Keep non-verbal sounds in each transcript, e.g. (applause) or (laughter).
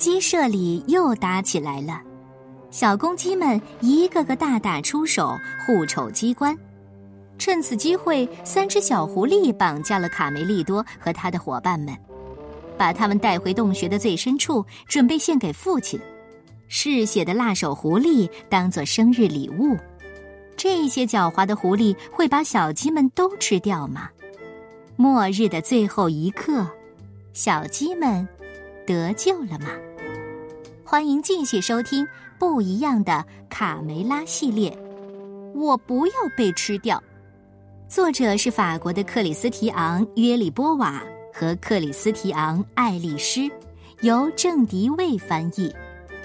鸡舍里又打起来了，小公鸡们一个个大打出手，互瞅机关。趁此机会，三只小狐狸绑架了卡梅利多和他的伙伴们，把他们带回洞穴的最深处，准备献给父亲。嗜血的辣手狐狸当做生日礼物。这些狡猾的狐狸会把小鸡们都吃掉吗？末日的最后一刻，小鸡们得救了吗？欢迎继续收听不一样的卡梅拉系列。我不要被吃掉。作者是法国的克里斯提昂·约里波瓦和克里斯提昂·爱丽丝，由郑迪卫翻译，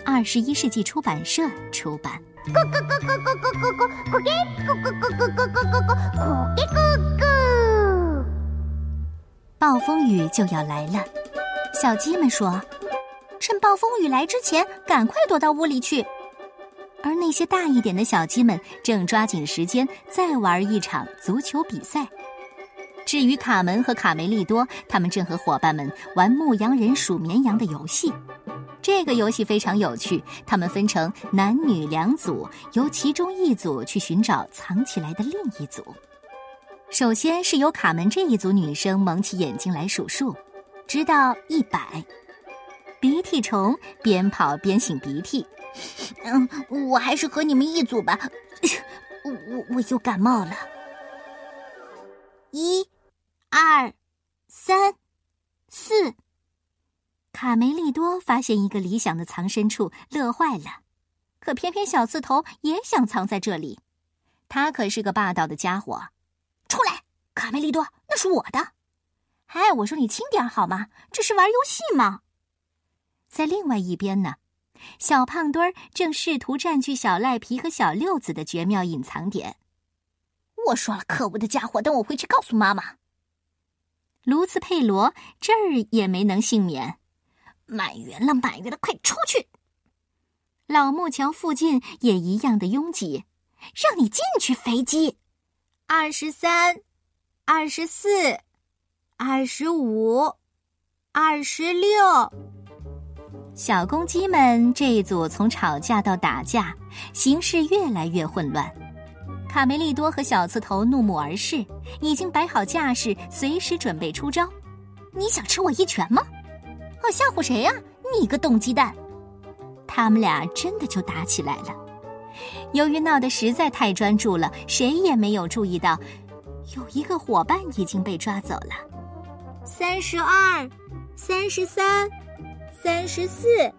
二十一世纪出版社出版。咕咕咕咕咕咕咕咕咕叽咕咕咕咕咕咕咕咕咕叽咕咕。暴风雨就要来了，小鸡们说：“趁暴风雨来之前，赶快躲到屋里去。”而那些大一点的小鸡们正抓紧时间再玩一场足球比赛。至于卡门和卡梅利多，他们正和伙伴们玩牧羊人数绵羊的游戏。这个游戏非常有趣，他们分成男女两组，由其中一组去寻找藏起来的另一组。首先是由卡门这一组女生蒙起眼睛来数数，直到一百。鼻涕虫边跑边擤鼻涕。嗯，我还是和你们一组吧。我我我又感冒了。一、二、三、四。卡梅利多发现一个理想的藏身处，乐坏了。可偏偏小刺头也想藏在这里。他可是个霸道的家伙。出来，卡梅利多，那是我的。哎，我说你轻点好吗？这是玩游戏吗。在另外一边呢。小胖墩儿正试图占据小赖皮和小六子的绝妙隐藏点。我说了，可恶的家伙！等我回去告诉妈妈。卢茨佩罗这儿也没能幸免。满员了，满员了，快出去！老木桥附近也一样的拥挤。让你进去，肥鸡！二十三，二十四，二十五，二十六。小公鸡们这一组从吵架到打架，形势越来越混乱。卡梅利多和小刺头怒目而视，已经摆好架势，随时准备出招。你想吃我一拳吗？哦，吓唬谁呀？你个冻鸡蛋！他们俩真的就打起来了。由于闹得实在太专注了，谁也没有注意到，有一个伙伴已经被抓走了。三十二，三十三。三十四，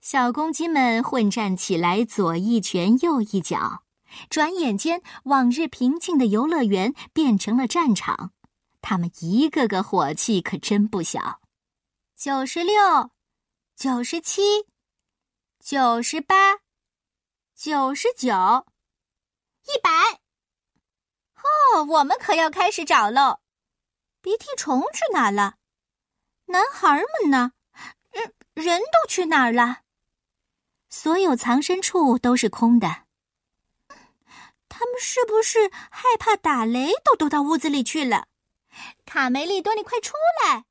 小公鸡们混战起来，左一拳，右一脚。转眼间，往日平静的游乐园变成了战场。他们一个个火气可真不小。九十六，九十七，九十八，九十九，一百。哦，我们可要开始找喽！鼻涕虫去哪了？男孩们呢？人都去哪儿了？所有藏身处都是空的。他们是不是害怕打雷，都躲到屋子里去了？卡梅利多，你快出来！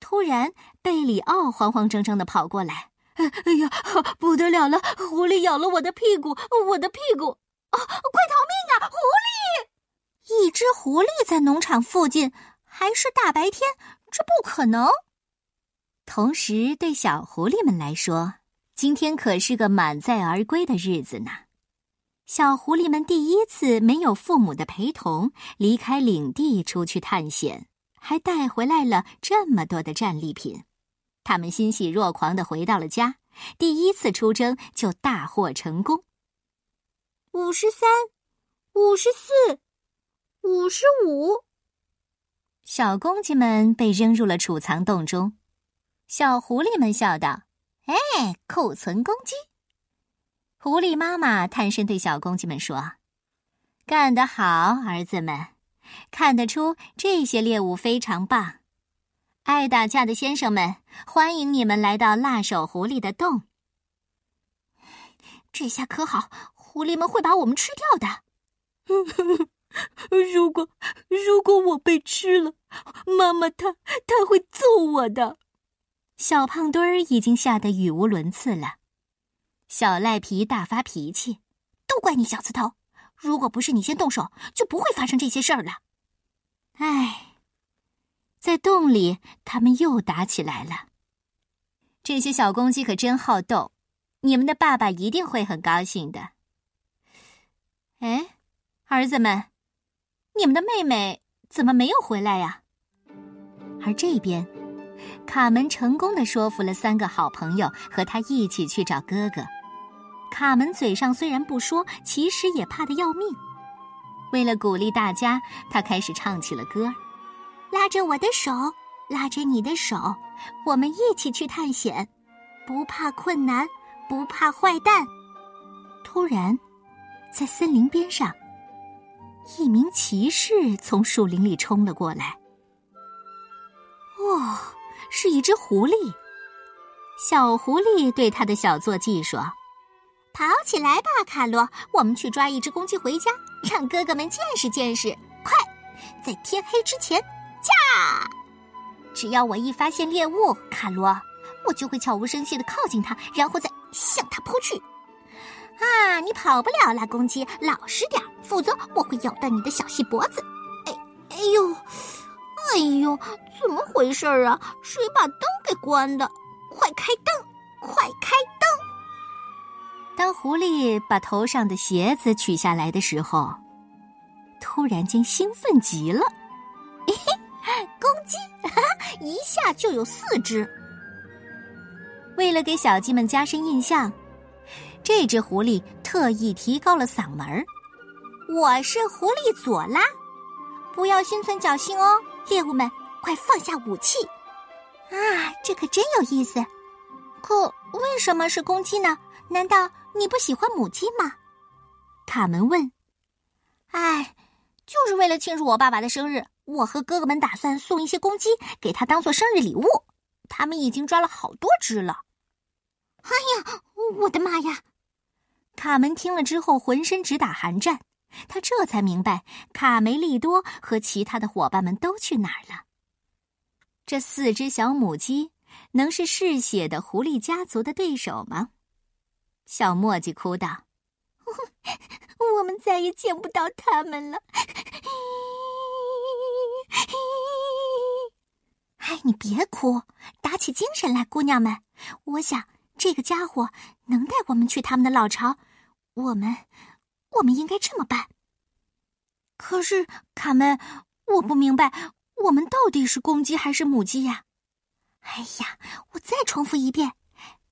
突然，贝里奥慌慌张张的跑过来。哎呀，不得了了！狐狸咬了我的屁股，我的屁股！啊，快逃命啊！狐狸！一只狐狸在农场附近，还是大白天，这不可能。同时，对小狐狸们来说，今天可是个满载而归的日子呢。小狐狸们第一次没有父母的陪同，离开领地出去探险，还带回来了这么多的战利品。他们欣喜若狂的回到了家，第一次出征就大获成功。五十三，五十四，五十五。小公鸡们被扔入了储藏洞中。小狐狸们笑道：“哎，库存公鸡。”狐狸妈妈探身对小公鸡们说：“干得好，儿子们！看得出这些猎物非常棒。爱打架的先生们，欢迎你们来到辣手狐狸的洞。这下可好，狐狸们会把我们吃掉的。(laughs) 如果如果我被吃了，妈妈她她会揍我的。”小胖墩儿已经吓得语无伦次了。小赖皮大发脾气：“都怪你小刺头！如果不是你先动手，就不会发生这些事儿了。”唉，在洞里，他们又打起来了。这些小公鸡可真好斗，你们的爸爸一定会很高兴的。哎，儿子们，你们的妹妹怎么没有回来呀？而这边。卡门成功的说服了三个好朋友和他一起去找哥哥。卡门嘴上虽然不说，其实也怕得要命。为了鼓励大家，他开始唱起了歌：“拉着我的手，拉着你的手，我们一起去探险，不怕困难，不怕坏蛋。”突然，在森林边上，一名骑士从树林里冲了过来。哇！是一只狐狸。小狐狸对他的小坐骑说：“跑起来吧，卡罗！我们去抓一只公鸡回家，让哥哥们见识见识。快，在天黑之前驾！只要我一发现猎物，卡罗，我就会悄无声息的靠近它，然后再向它扑去。啊，你跑不了了，公鸡，老实点否则我会咬断你的小细脖子。哎，哎呦！”哎呦，怎么回事啊？谁把灯给关的？快开灯！快开灯！当狐狸把头上的鞋子取下来的时候，突然间兴奋极了。嘿嘿，公鸡，(laughs) 一下就有四只。为了给小鸡们加深印象，这只狐狸特意提高了嗓门儿：“我是狐狸佐拉，不要心存侥幸哦。”猎物们，快放下武器！啊，这可真有意思。可为什么是公鸡呢？难道你不喜欢母鸡吗？卡门问。哎，就是为了庆祝我爸爸的生日，我和哥哥们打算送一些公鸡给他当做生日礼物。他们已经抓了好多只了。哎呀，我的妈呀！卡门听了之后，浑身直打寒战。他这才明白，卡梅利多和其他的伙伴们都去哪儿了。这四只小母鸡能是嗜血的狐狸家族的对手吗？小墨迹哭道：“我们再也见不到他们了。”哎，你别哭，打起精神来，姑娘们。我想这个家伙能带我们去他们的老巢。我们。我们应该这么办。可是卡门，我不明白，我们到底是公鸡还是母鸡呀？哎呀，我再重复一遍，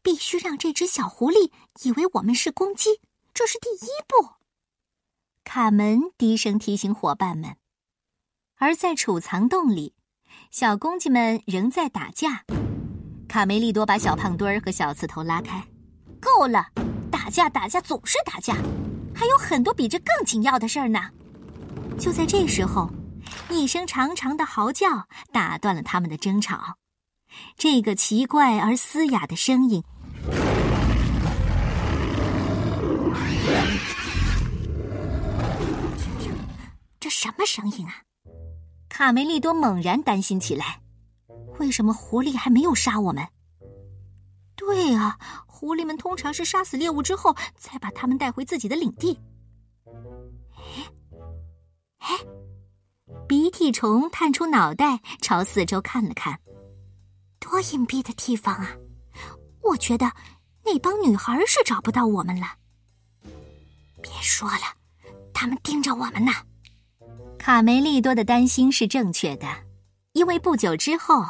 必须让这只小狐狸以为我们是公鸡，这是第一步。卡门低声提醒伙伴们。而在储藏洞里，小公鸡们仍在打架。卡梅利多把小胖墩儿和小刺头拉开。够了，打架打架总是打架。还有很多比这更紧要的事儿呢。就在这时候，一声长长的嚎叫打断了他们的争吵。这个奇怪而嘶哑的声音，这什么声音啊？卡梅利多猛然担心起来：为什么狐狸还没有杀我们？对啊。狐狸们通常是杀死猎物之后，才把它们带回自己的领地。哎，哎，鼻涕虫探出脑袋，朝四周看了看。多隐蔽的地方啊！我觉得那帮女孩是找不到我们了。别说了，他们盯着我们呢。卡梅利多的担心是正确的，因为不久之后，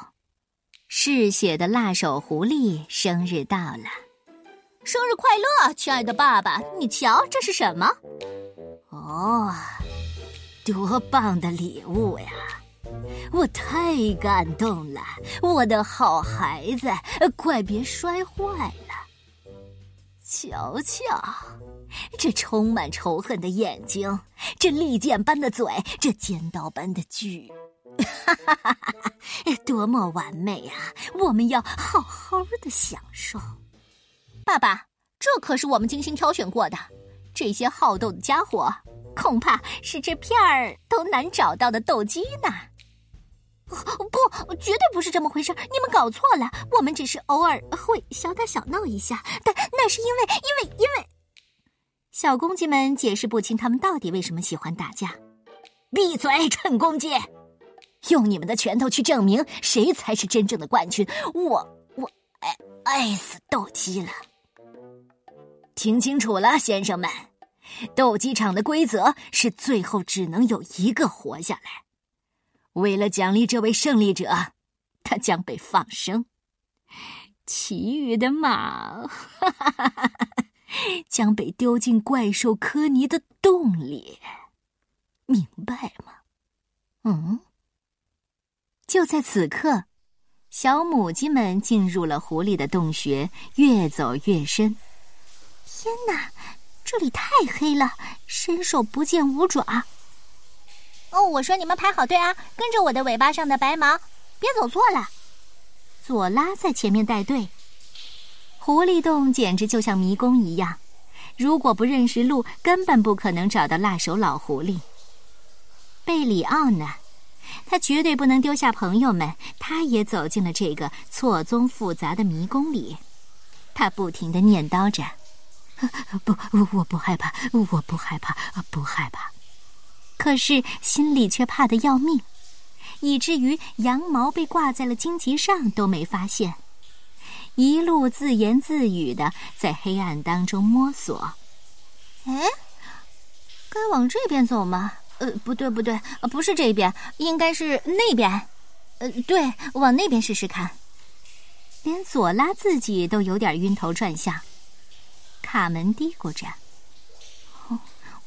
嗜血的辣手狐狸生日到了。生日快乐，亲爱的爸爸！你瞧，这是什么？哦，多棒的礼物呀！我太感动了，我的好孩子，快别摔坏了。瞧瞧，这充满仇恨的眼睛，这利剑般的嘴，这尖刀般的锯，哈哈哈哈哈！多么完美啊！我们要好好的享受。爸爸，这可是我们精心挑选过的。这些好斗的家伙，恐怕是这片儿都难找到的斗鸡呢。不，绝对不是这么回事你们搞错了，我们只是偶尔会小打小闹一下，但那是因为，因为，因为……小公鸡们解释不清他们到底为什么喜欢打架。闭嘴，蠢公鸡！用你们的拳头去证明谁才是真正的冠军！我我爱爱死斗鸡了！听清楚了，先生们，斗鸡场的规则是最后只能有一个活下来。为了奖励这位胜利者，他将被放生，其余的马哈哈哈哈哈将被丢进怪兽科尼的洞里。明白吗？嗯。就在此刻，小母鸡们进入了狐狸的洞穴，越走越深。天哪，这里太黑了，伸手不见五爪。哦，我说你们排好队啊，跟着我的尾巴上的白毛，别走错了。左拉在前面带队。狐狸洞简直就像迷宫一样，如果不认识路，根本不可能找到辣手老狐狸。贝里奥呢？他绝对不能丢下朋友们，他也走进了这个错综复杂的迷宫里。他不停的念叨着：“ (laughs) 不，我不害怕，我不害怕，不害怕。”可是心里却怕得要命，以至于羊毛被挂在了荆棘上都没发现，一路自言自语的在黑暗当中摸索。哎，该往这边走吗？呃，不对，不对，不是这边，应该是那边。呃，对，往那边试试看。连左拉自己都有点晕头转向。卡门嘀咕着：“哦，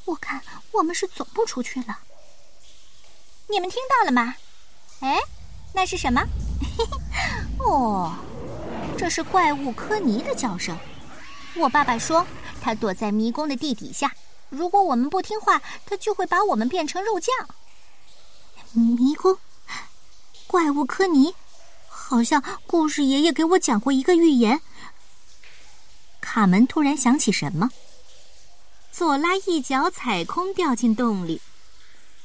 我看我们是走不出去了。你们听到了吗？哎，那是什么？嘿 (laughs) 嘿哦，这是怪物科尼的叫声。我爸爸说，他躲在迷宫的地底下。”如果我们不听话，他就会把我们变成肉酱。迷宫，怪物科尼，好像故事爷爷给我讲过一个寓言。卡门突然想起什么，左拉一脚踩空掉进洞里。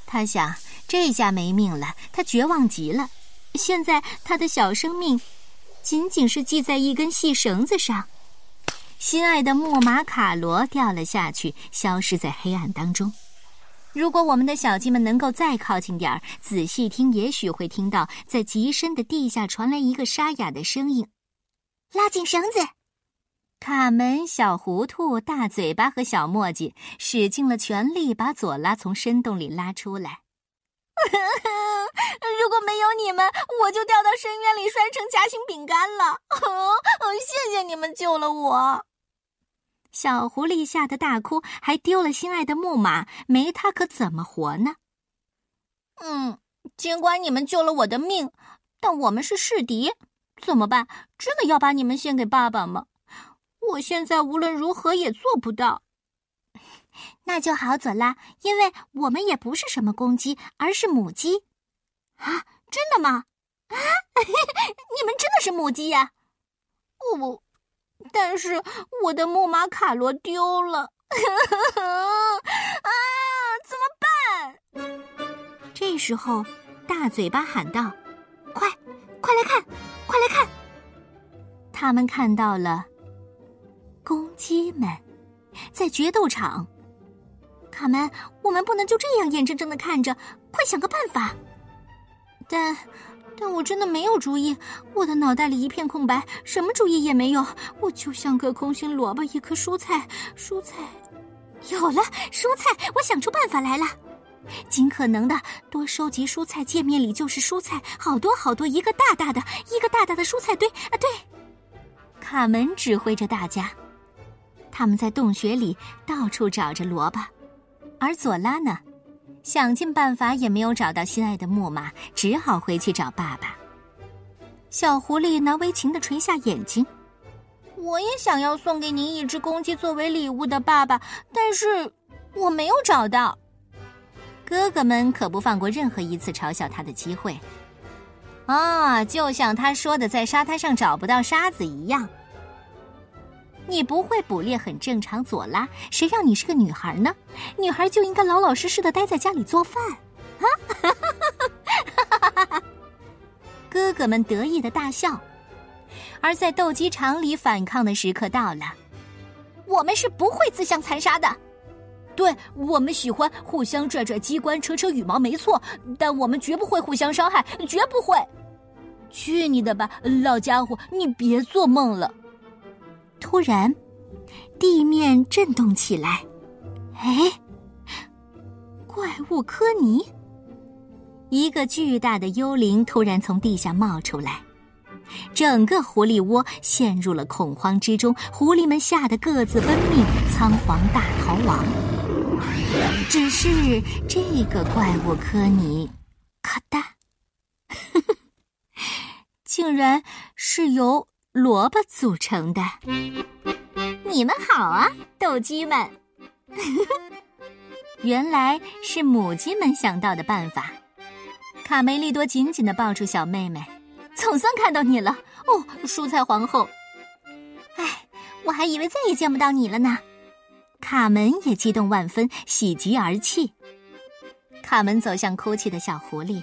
他想，这下没命了，他绝望极了。现在他的小生命，仅仅是系在一根细绳子上。心爱的木马卡罗掉了下去，消失在黑暗当中。如果我们的小鸡们能够再靠近点儿，仔细听，也许会听到在极深的地下传来一个沙哑的声音：“拉紧绳子！”卡门、小糊涂、大嘴巴和小墨迹使尽了全力，把左拉从深洞里拉出来。(laughs) 如果没有你们，我就掉到深渊里，摔成夹心饼干了。(laughs) 谢谢你们救了我。小狐狸吓得大哭，还丢了心爱的木马，没它可怎么活呢？嗯，尽管你们救了我的命，但我们是世敌，怎么办？真的要把你们献给爸爸吗？我现在无论如何也做不到。那就好，佐拉，因为我们也不是什么公鸡，而是母鸡。啊，真的吗？啊，(laughs) 你们真的是母鸡呀？我。但是我的木马卡罗丢了，(laughs) 啊，怎么办？这时候，大嘴巴喊道：“快，快来看，快来看！”他们看到了公鸡们在决斗场。卡门，我们不能就这样眼睁睁的看着，快想个办法！但。但我真的没有主意，我的脑袋里一片空白，什么主意也没有。我就像个空心萝卜，一颗蔬菜。蔬菜，有了蔬菜，我想出办法来了。尽可能的多收集蔬菜，界面里就是蔬菜，好多好多，一个大大的，一个大大的蔬菜堆啊！对，卡门指挥着大家，他们在洞穴里到处找着萝卜，而佐拉呢？想尽办法也没有找到心爱的木马，只好回去找爸爸。小狐狸难为情的垂下眼睛：“我也想要送给您一只公鸡作为礼物的，爸爸，但是我没有找到。”哥哥们可不放过任何一次嘲笑他的机会。啊，就像他说的，在沙滩上找不到沙子一样。你不会捕猎很正常，左拉。谁让你是个女孩呢？女孩就应该老老实实的待在家里做饭。啊！(laughs) 哥哥们得意的大笑。而在斗鸡场里反抗的时刻到了，我们是不会自相残杀的。对我们喜欢互相拽拽机关、扯扯羽毛，没错，但我们绝不会互相伤害，绝不会。去你的吧，老家伙！你别做梦了。突然，地面震动起来。哎，怪物科尼！一个巨大的幽灵突然从地下冒出来，整个狐狸窝陷入了恐慌之中，狐狸们吓得各自奔命，仓皇大逃亡。只是这个怪物科尼，可大，(laughs) 竟然是由萝卜组成的。你们好啊，斗鸡们！(laughs) 原来是母鸡们想到的办法。卡梅利多紧紧的抱住小妹妹，总算看到你了哦，蔬菜皇后。哎，我还以为再也见不到你了呢。卡门也激动万分，喜极而泣。卡门走向哭泣的小狐狸，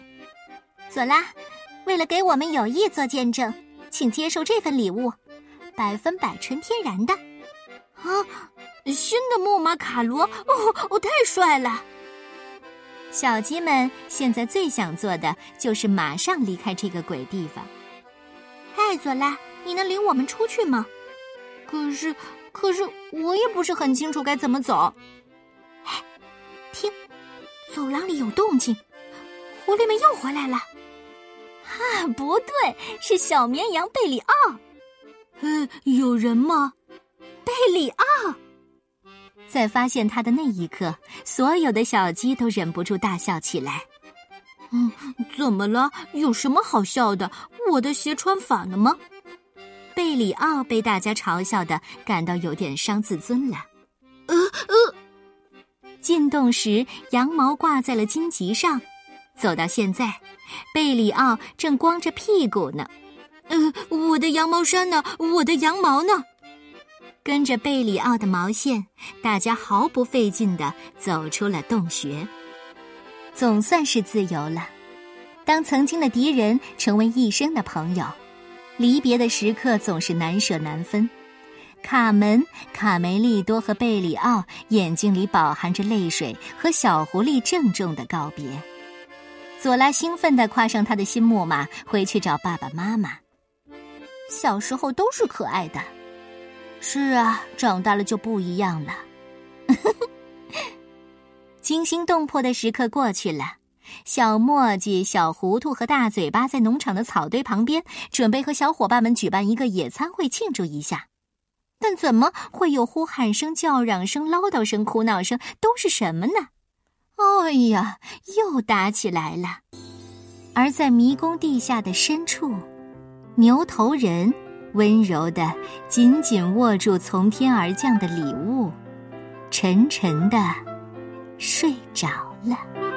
佐拉，为了给我们友谊做见证，请接受这份礼物，百分百纯天然的。啊，新的木马卡罗，哦，哦，太帅了！小鸡们现在最想做的就是马上离开这个鬼地方。嗨，佐拉，你能领我们出去吗？可是。可是我也不是很清楚该怎么走。哎，听，走廊里有动静，狐狸们又回来了。啊，(laughs) 不对，是小绵羊贝里奥。呃，有人吗？贝里奥，在发现他的那一刻，所有的小鸡都忍不住大笑起来。嗯，怎么了？有什么好笑的？我的鞋穿反了吗？贝里奥被大家嘲笑的，感到有点伤自尊了。呃呃，进洞时羊毛挂在了荆棘上，走到现在，贝里奥正光着屁股呢。呃，我的羊毛衫呢？我的羊毛呢？跟着贝里奥的毛线，大家毫不费劲地走出了洞穴，总算是自由了。当曾经的敌人成为一生的朋友。离别的时刻总是难舍难分，卡门、卡梅利多和贝里奥眼睛里饱含着泪水，和小狐狸郑重的告别。佐拉兴奋地跨上他的新木马，回去找爸爸妈妈。小时候都是可爱的，是啊，长大了就不一样了。(laughs) 惊心动魄的时刻过去了。小墨迹、小糊涂和大嘴巴在农场的草堆旁边，准备和小伙伴们举办一个野餐会庆祝一下。但怎么会有呼喊声、叫嚷声、唠叨声、哭闹声？都是什么呢？哎呀，又打起来了！而在迷宫地下的深处，牛头人温柔的紧紧握住从天而降的礼物，沉沉的睡着了。